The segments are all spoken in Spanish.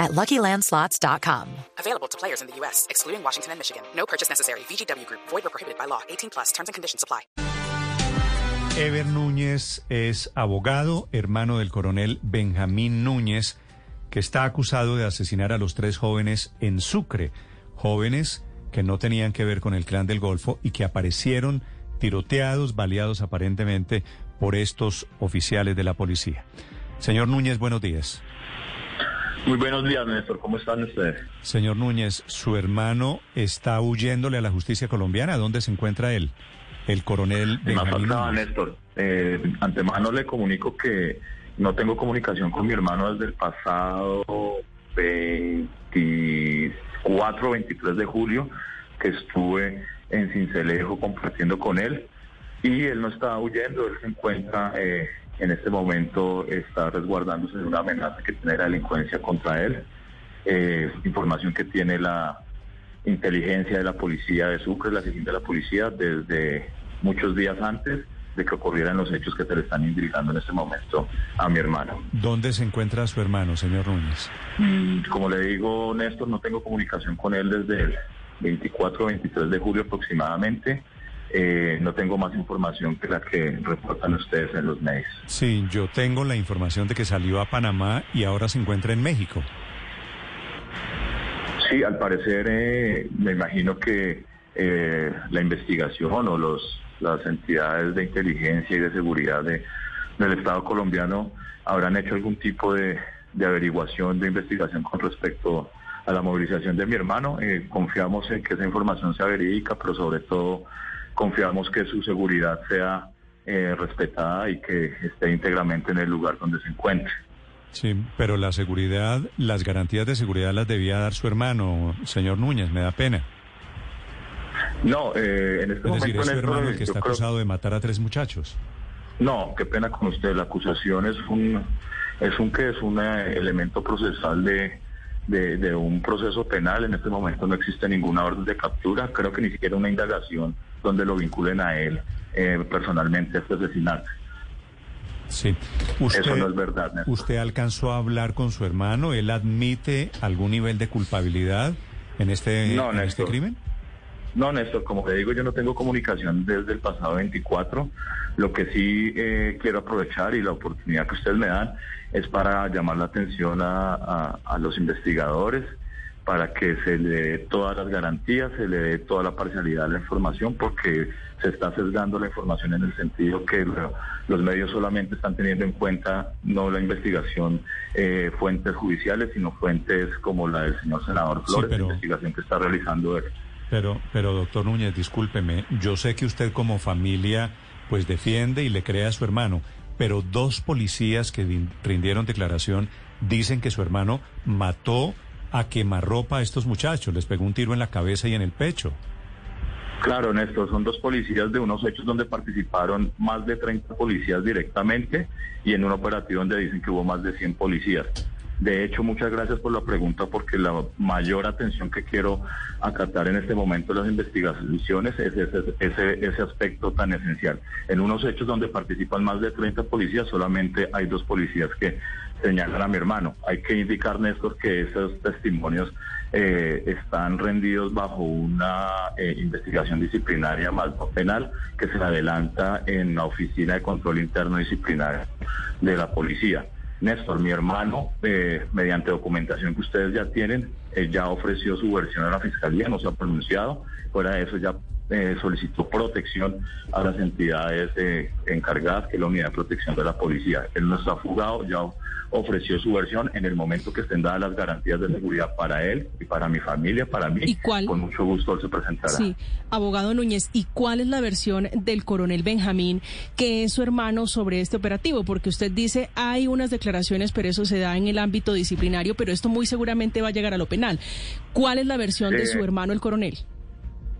at LuckyLandSlots.com. Available to players in the U.S., excluding Washington and Michigan. No purchase necessary. VGW Group. Void or prohibited by law. 18 plus. Terms and conditions apply. Ever Núñez es abogado, hermano del coronel Benjamín Núñez, que está acusado de asesinar a los tres jóvenes en Sucre, jóvenes que no tenían que ver con el clan del Golfo y que aparecieron tiroteados, baleados aparentemente por estos oficiales de la policía. Señor Núñez, buenos días. Muy buenos días, Néstor. ¿Cómo están ustedes? Señor Núñez, su hermano está huyéndole a la justicia colombiana. ¿Dónde se encuentra él? El coronel Benjamín Núñez. Néstor. Eh, antemano le comunico que no tengo comunicación con mi hermano desde el pasado 24 23 de julio, que estuve en Cincelejo compartiendo con él. Y él no está huyendo, él se encuentra eh, en este momento, está resguardándose de una amenaza que tiene la delincuencia contra él. Eh, información que tiene la inteligencia de la policía de Sucre, la sección de la policía, desde muchos días antes de que ocurrieran los hechos que se le están indicando en este momento a mi hermano. ¿Dónde se encuentra su hermano, señor Núñez? Como le digo, Néstor, no tengo comunicación con él desde el 24 o 23 de julio aproximadamente. Eh, no tengo más información que la que reportan ustedes en los medios. Sí, yo tengo la información de que salió a Panamá y ahora se encuentra en México. Sí, al parecer eh, me imagino que eh, la investigación o los las entidades de inteligencia y de seguridad de, del Estado colombiano habrán hecho algún tipo de, de averiguación, de investigación con respecto a la movilización de mi hermano. Eh, confiamos en que esa información sea verídica, pero sobre todo confiamos que su seguridad sea eh, respetada y que esté íntegramente en el lugar donde se encuentre. Sí, pero la seguridad, las garantías de seguridad las debía dar su hermano, señor Núñez, me da pena. No, eh, en este Es decir, momento es su hermano el que está creo- acusado de matar a tres muchachos. No, qué pena con usted. La acusación es un, es un que es un eh, elemento procesal de, de, de un proceso penal. En este momento no existe ninguna orden de captura. Creo que ni siquiera una indagación donde lo vinculen a él eh, personalmente a este asesinato. Sí. Usted, Eso no es verdad, Néstor. ¿Usted alcanzó a hablar con su hermano? ¿Él admite algún nivel de culpabilidad en este, No, en este crimen? No, Néstor, como le digo, yo no tengo comunicación desde el pasado 24. Lo que sí eh, quiero aprovechar y la oportunidad que ustedes me dan es para llamar la atención a, a- a los investigadores, para que se le dé todas las garantías, se le dé toda la parcialidad de la información, porque se está sesgando la información en el sentido que lo- los medios solamente están teniendo en cuenta no la investigación eh, fuentes judiciales, sino fuentes como la del señor senador Sí, Flores, pero- la investigación que está realizando él. Pero, pero doctor Núñez, discúlpeme, yo sé que usted como familia pues defiende y le cree a su hermano, pero dos policías que rindieron declaración dicen que su hermano mató a quemarropa a estos muchachos, les pegó un tiro en la cabeza y en el pecho. Claro, Néstor, son dos policías de unos hechos donde participaron más de 30 policías directamente y en un operativo donde dicen que hubo más de 100 policías. De hecho, muchas gracias por la pregunta porque la mayor atención que quiero acatar en este momento de las investigaciones es ese, ese, ese aspecto tan esencial. En unos hechos donde participan más de 30 policías, solamente hay dos policías que señalan a mi hermano. Hay que indicar, Néstor, que esos testimonios eh, están rendidos bajo una eh, investigación disciplinaria más penal que se adelanta en la Oficina de Control Interno Disciplinario de la Policía. Néstor, mi hermano, eh, mediante documentación que ustedes ya tienen, eh, ya ofreció su versión a la Fiscalía, no se ha pronunciado. Fuera de eso, ya eh, solicitó protección a las entidades eh, encargadas, que es la Unidad de Protección de la Policía. Él no está fugado, ya ofreció su versión en el momento que estén dadas las garantías de seguridad para él y para mi familia, para mí. ¿Y cuál? Con mucho gusto él se presentará. Sí, abogado Núñez, ¿y cuál es la versión del coronel Benjamín, que es su hermano, sobre este operativo? Porque usted dice, hay unas declaraciones, pero eso se da en el ámbito disciplinario, pero esto muy seguramente va a llegar a lo penal. ¿Cuál es la versión de su hermano, el coronel?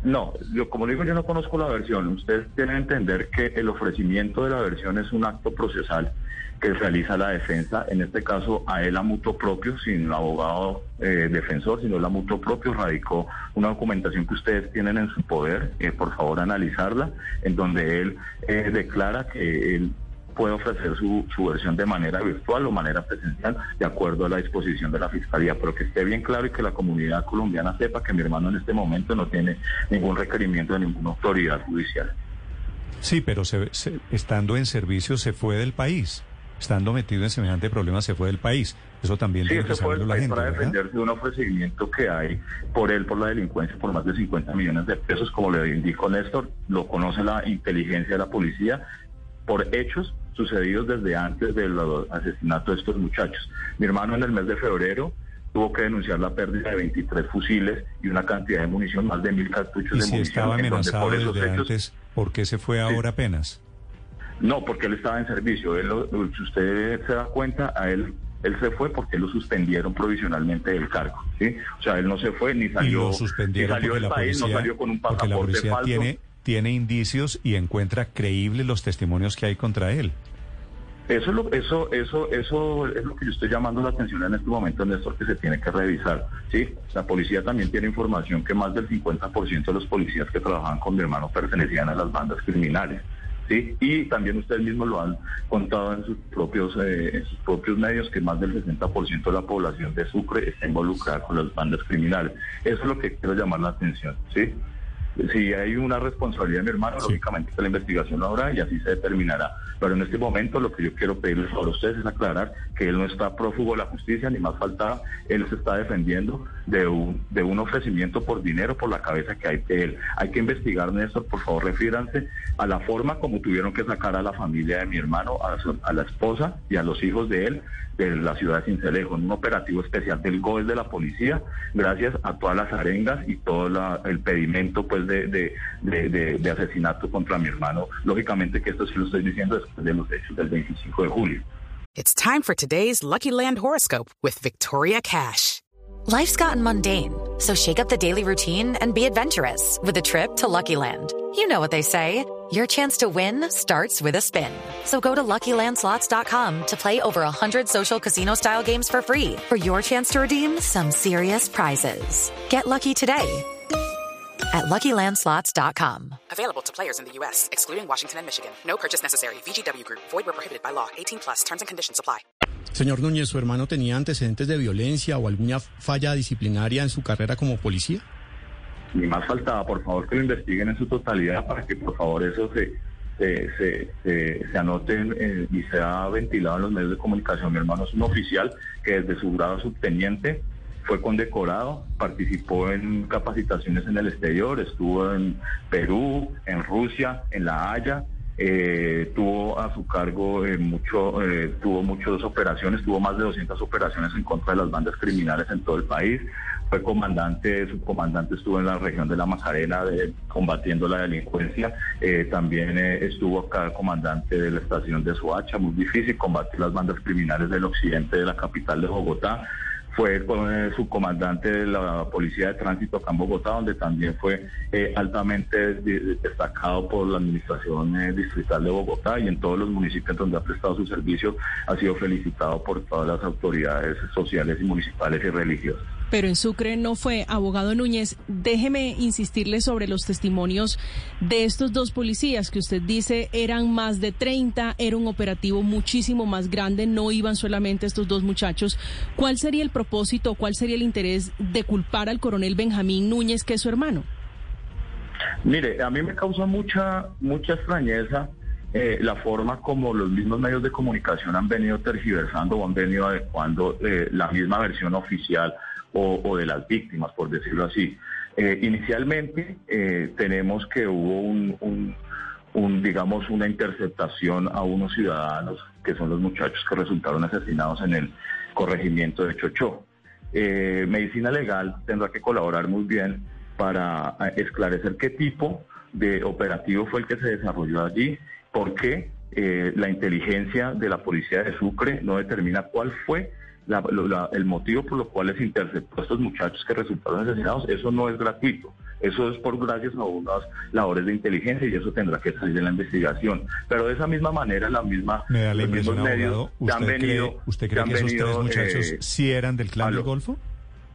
No, yo como digo, yo no conozco la versión. Ustedes tienen que entender que el ofrecimiento de la versión es un acto procesal que realiza la defensa, en este caso a él a mutuo propio, sin el abogado eh, defensor, sino la mutuo propio, radicó una documentación que ustedes tienen en su poder, eh, por favor analizarla, en donde él eh, declara que él puede ofrecer su, su versión de manera virtual o manera presencial, de acuerdo a la disposición de la Fiscalía, pero que esté bien claro y que la comunidad colombiana sepa que mi hermano en este momento no tiene ningún requerimiento de ninguna autoridad judicial. Sí, pero se, se, estando en servicio se fue del país estando metido en semejante problema, se fue del país. Eso también sí, tiene que saberlo la gente. Para defenderse de un ofrecimiento que hay por él, por la delincuencia, por más de 50 millones de pesos, como le indicó Néstor, lo conoce la inteligencia de la policía, por hechos sucedidos desde antes del asesinato de estos muchachos. Mi hermano en el mes de febrero tuvo que denunciar la pérdida de 23 fusiles y una cantidad de munición, más de mil cartuchos ¿Y de si munición. estaba amenazado por desde hechos, antes, ¿por qué se fue ahora apenas? No, porque él estaba en servicio. Él, si usted se da cuenta, a él él se fue porque lo suspendieron provisionalmente del cargo, ¿sí? O sea, él no se fue ni salió, y lo suspendieron ni salió del país, policía, no salió con un porque la pasaporte policía falso. tiene tiene indicios y encuentra creíbles los testimonios que hay contra él. Eso es, lo, eso, eso, eso es lo que yo estoy llamando la atención en este momento, Néstor, que se tiene que revisar. ¿sí? La policía también tiene información que más del 50% de los policías que trabajaban con mi hermano pertenecían a las bandas criminales. ¿sí? Y también ustedes mismos lo han contado en sus propios, eh, en sus propios medios, que más del 60% de la población de Sucre está involucrada con las bandas criminales. Eso es lo que quiero llamar la atención. ¿sí? Si hay una responsabilidad de mi hermano, Sí. lógicamente la investigación lo habrá y así se determinará. Pero en este momento lo que yo quiero pedirles a ustedes es aclarar que él no está prófugo de la justicia, ni más falta, él se está defendiendo de un, de un ofrecimiento por dinero por la cabeza que hay de él. Hay que investigar, Néstor, por favor, refíranse a la forma como tuvieron que sacar a la familia de mi hermano, a, su- a la esposa y a los hijos de él de la ciudad de Cincelejo, en un operativo especial del GOES de la policía, gracias a todas las arengas y todo la- el pedimento pues de, de, de- de- de asesinato contra mi hermano. Lógicamente que esto sí lo estoy diciendo después de los hechos del 25 de julio. It's time for today's Lucky Land horoscope with Victoria Cash. Life's gotten mundane, so shake up the daily routine and be adventurous with a trip to Lucky Land. You know what they say. Your chance to win starts with a spin. So go to LuckyLandSlots.com to play over 100 social casino-style games for free for your chance to redeem some serious prizes. Get lucky today at LuckyLandSlots.com. Available to players in the U.S., excluding Washington and Michigan. No purchase necessary. VGW Group, void where prohibited by law. 18 plus terms and conditions apply. Señor Núñez, ¿su hermano tenía antecedentes de violencia o alguna falla disciplinaria en su carrera como policía? Ni más faltaba, por favor, que lo investiguen en su totalidad para que por favor eso se, se, se, se- se anote eh, y sea ventilado en los medios de comunicación. Mi hermano es un oficial que desde su grado subteniente fue condecorado, participó en capacitaciones en el exterior, estuvo en Perú, en Rusia, en La Haya, eh, tuvo a su cargo eh, mucho, eh, tuvo muchas operaciones, tuvo más de 200 operaciones en contra de las bandas criminales en todo el país. Fue comandante, su comandante estuvo en la región de la Macarena de- combatiendo la delincuencia. Eh, también estuvo acá comandante de la estación de Soacha, muy difícil combatir las bandas criminales del occidente de la capital de Bogotá fue subcomandante de la Policía de Tránsito acá en Bogotá, donde también fue eh, altamente de- destacado por la Administración eh, Distrital de Bogotá y en todos los municipios donde ha prestado su servicio ha sido felicitado por todas las autoridades sociales y municipales y religiosas. Pero en Sucre no fue. Abogado Núñez, déjeme insistirle sobre los testimonios de estos dos policías que usted dice eran más de 30, era un operativo muchísimo más grande, no iban solamente estos dos muchachos. ¿Cuál sería el propósito, cuál sería el interés de culpar al coronel Benjamín Núñez, que es su hermano? Mire, a mí me causa mucha, mucha extrañeza eh, la forma como los mismos medios de comunicación han venido tergiversando o han venido adecuando eh, la misma versión oficial o, de las víctimas, por decirlo así. Eh, inicialmente tenemos que hubo un, un- digamos, una interceptación a unos ciudadanos que son los muchachos que resultaron asesinados en el corregimiento de Chochó. Medicina legal tendrá que colaborar muy bien para esclarecer qué tipo de operativo fue el que se desarrolló allí, por qué eh, la inteligencia de la policía de Sucre no determina cuál fue la- lo- la- el motivo por lo cual les interceptó a estos muchachos que resultaron asesinados. Eso no es gratuito. Eso es por gracias a unas labores de inteligencia y eso tendrá que salir de la investigación. Pero de esa misma manera, la misma, Me da la los mismos medios ¿usted han cree, venido, ¿usted cree que esos venido, tres muchachos eh, sí eran del clan aló. del Golfo?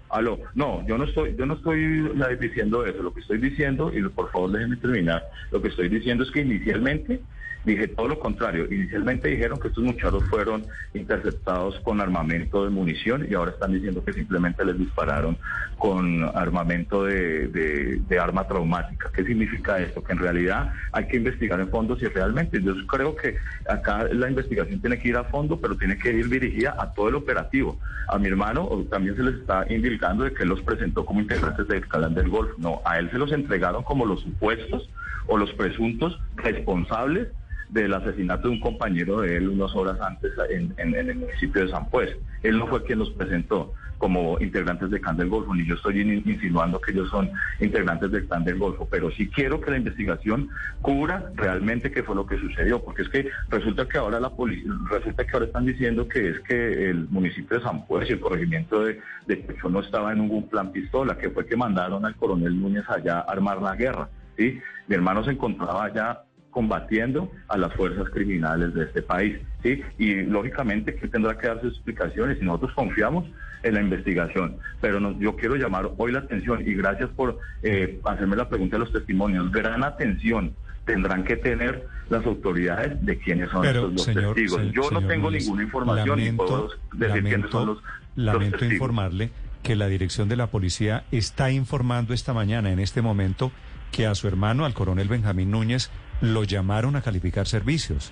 Aló, no, yo no estoy, yo no estoy eh, diciendo eso. Lo que estoy diciendo, y por favor déjenme terminar, lo que estoy diciendo es que inicialmente dije todo lo contrario. Inicialmente dijeron que estos muchachos fueron interceptados con armamento de munición y ahora están diciendo que simplemente les dispararon con armamento de, de- arma traumática. ¿Qué significa esto? Que en realidad hay que investigar en fondo si realmente, yo creo que acá la investigación tiene que ir a fondo, pero tiene que ir dirigida a todo el operativo. A mi hermano también se les está indicando de que los presentó como integrantes del Calán del Golfo. No, a él se los entregaron como los supuestos o los presuntos responsables del asesinato de un compañero de él unas horas antes en, el municipio de San Pues. Él no fue quien los presentó como integrantes del Clan del Golfo, ni yo estoy in- insinuando que ellos son integrantes del Clan del Golfo, pero sí quiero que la investigación cubra realmente qué fue lo que sucedió, porque es que resulta que ahora la policía, resulta que ahora están diciendo que es que el municipio de San Pues y el corregimiento de, de Pecho no estaba en ningún plan pistola, que fue que mandaron al coronel Núñez allá a armar la guerra, ¿sí? Mi hermano se encontraba allá combatiendo a las fuerzas criminales de este país, ¿sí? Y lógicamente que tendrá que dar sus explicaciones y nosotros confiamos en la investigación, pero nos- yo quiero llamar hoy la atención y gracias por eh, hacerme la pregunta de los testimonios, gran atención tendrán que tener las autoridades de quiénes son Pero, estos dos señor, testigos. se- yo no tengo Núñez, ninguna información y puedo decir quiénes son los, los lamento testigos. informarle que la dirección de la policía está informando esta mañana, en este momento, que a su hermano, al coronel Benjamín Núñez, lo llamaron a calificar servicios.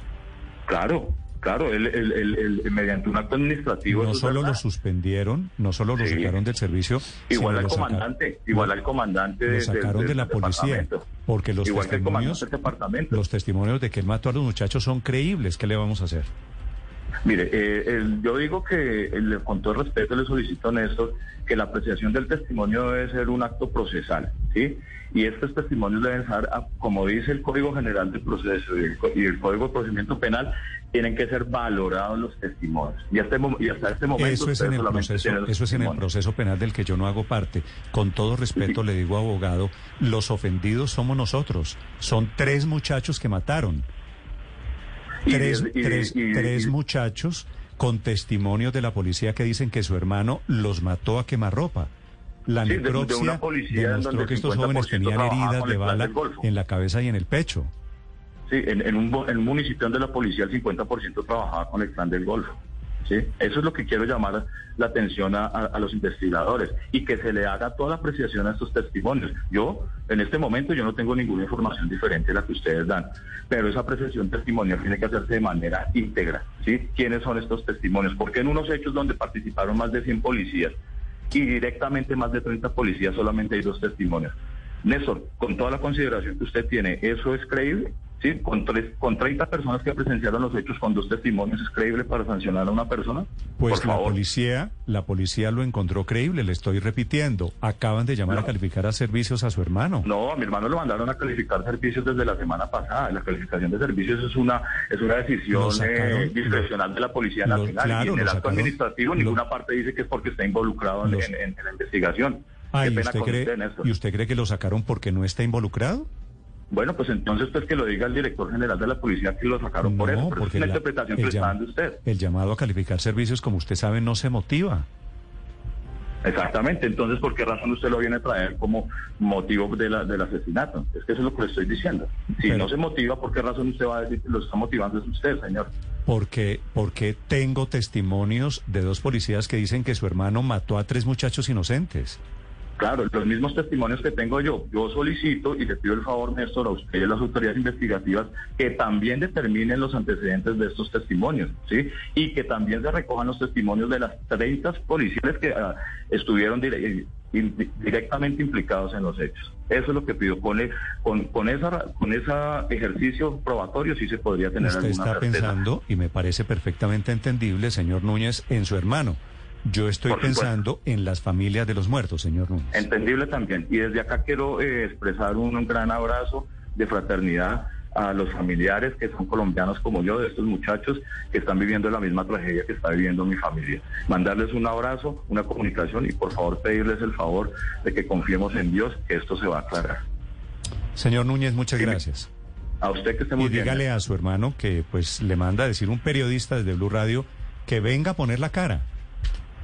Claro, claro, él, mediante un acto administrativo. No solo lo suspendieron, no solo lo Sí. sacaron del servicio, Igual al lo comandante, igual lo- al comandante lo de, sacaron de- de la policía, porque los igual que el comandante testimonios, departamento. los testimonios de que él mató a los muchachos son creíbles. ¿Qué le vamos a hacer? Mire, eh, el- yo digo que eh, con todo respeto le solicito a Néstor que la apreciación del testimonio debe ser un acto procesal, ¿sí? Y estos testimonios deben ser, ah, como dice el Código General del Proceso y el, co- y el Código de Procedimiento Penal, tienen que ser valorados los testimonios. Y hasta, mo- y hasta este momento Eso es en el proceso, eso es en el proceso penal del que yo no hago parte. Con todo respeto le digo, abogado, los ofendidos somos nosotros. Son tres muchachos que mataron. Tres, y- tres- y- tres muchachos con testimonios de la policía que dicen que su hermano los mató a quemarropa. La Sí, de- de una necropsia policía en demostró que estos 50% jóvenes tenían heridas de Plan bala en la cabeza y en el pecho. Sí, en, en un, en un municipio donde la policía el 50% trabajaba con el clan del Golfo. ¿Sí? Eso es lo que quiero llamar la atención a, los investigadores y que se le haga toda la apreciación a estos testimonios. Yo, en este momento, yo no tengo ninguna información diferente a la que ustedes dan, pero esa apreciación testimonial tiene que hacerse de manera íntegra. ¿sí? ¿Quiénes son estos testimonios? Porque en unos hechos donde participaron más de 100 policías y directamente más de 30 policías solamente hay dos testimonios. Néstor, con toda la consideración que usted tiene, ¿eso es creíble? ¿Sí? Con, tres, con 30 personas que presenciaron los hechos con dos testimonios, ¿es creíble para sancionar a una persona? Pues Por la favor. policía, la policía lo encontró creíble, le estoy repitiendo. Acaban de llamar a calificar a servicios a su hermano. No, a mi hermano lo mandaron a calificar servicios desde la semana pasada. La calificación de servicios es una es una decisión sacaron, eh, discrecional de la Policía lo- Nacional. claro, y en el acto sacaron, administrativo lo- ninguna parte dice que es porque está involucrado en, Los- en- en la investigación. Ah, Qué ¿y pena usted, con cree, usted, Néstor. ¿Y usted cree que lo sacaron porque no está involucrado? Bueno, pues entonces pues que lo diga el director general de la policía que lo sacaron por eso. Pero es una la- interpretación que le está dando usted. El llamado a calificar servicios, como usted sabe, no se motiva. Exactamente, entonces ¿por qué razón usted lo viene a traer como motivo de la, del asesinato? Es que eso es lo que le estoy diciendo. Si Pero- no se motiva, ¿por qué razón usted va a decir que lo está motivando es usted, señor? Porque, porque tengo testimonios de dos policías que dicen que su hermano mató a tres muchachos inocentes. Claro, los mismos testimonios que tengo yo. Yo solicito y le pido el favor, Néstor, a usted y a las autoridades investigativas que también determinen los antecedentes de estos testimonios, ¿sí? Y que también se recojan los testimonios de las 30 policiales que ah, estuvieron dire- in- directamente implicados en los hechos. Eso es lo que pido. Con, con, con esa con ese ejercicio probatorio sí se podría tener Usted alguna está certeza. pensando, y me parece perfectamente entendible, señor Núñez, en su hermano. Yo estoy pensando en las familias de los muertos, señor Núñez. Entendible también. Y desde acá quiero eh, expresar un, un gran abrazo de fraternidad a los familiares que son colombianos como yo, de estos muchachos que están viviendo la misma tragedia que está viviendo mi familia. Mandarles un abrazo, una comunicación y por favor pedirles el favor de que confiemos en Dios que esto se va a aclarar. Señor Núñez, muchas gracias. A usted que esté muy y dígale a su hermano que pues le manda a decir un periodista desde Blue Radio que venga a poner la cara.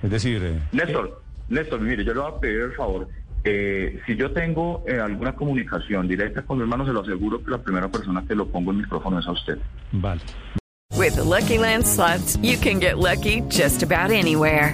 Es decir... Eh, Néstor, Néstor, mire, yo le voy a pedir el favor. Eh, si yo tengo eh, alguna comunicación directa con mi hermano, se lo aseguro que la primera persona que lo pongo en micrófono es a usted. Vale. With the Lucky Land slots, you can get lucky just about anywhere.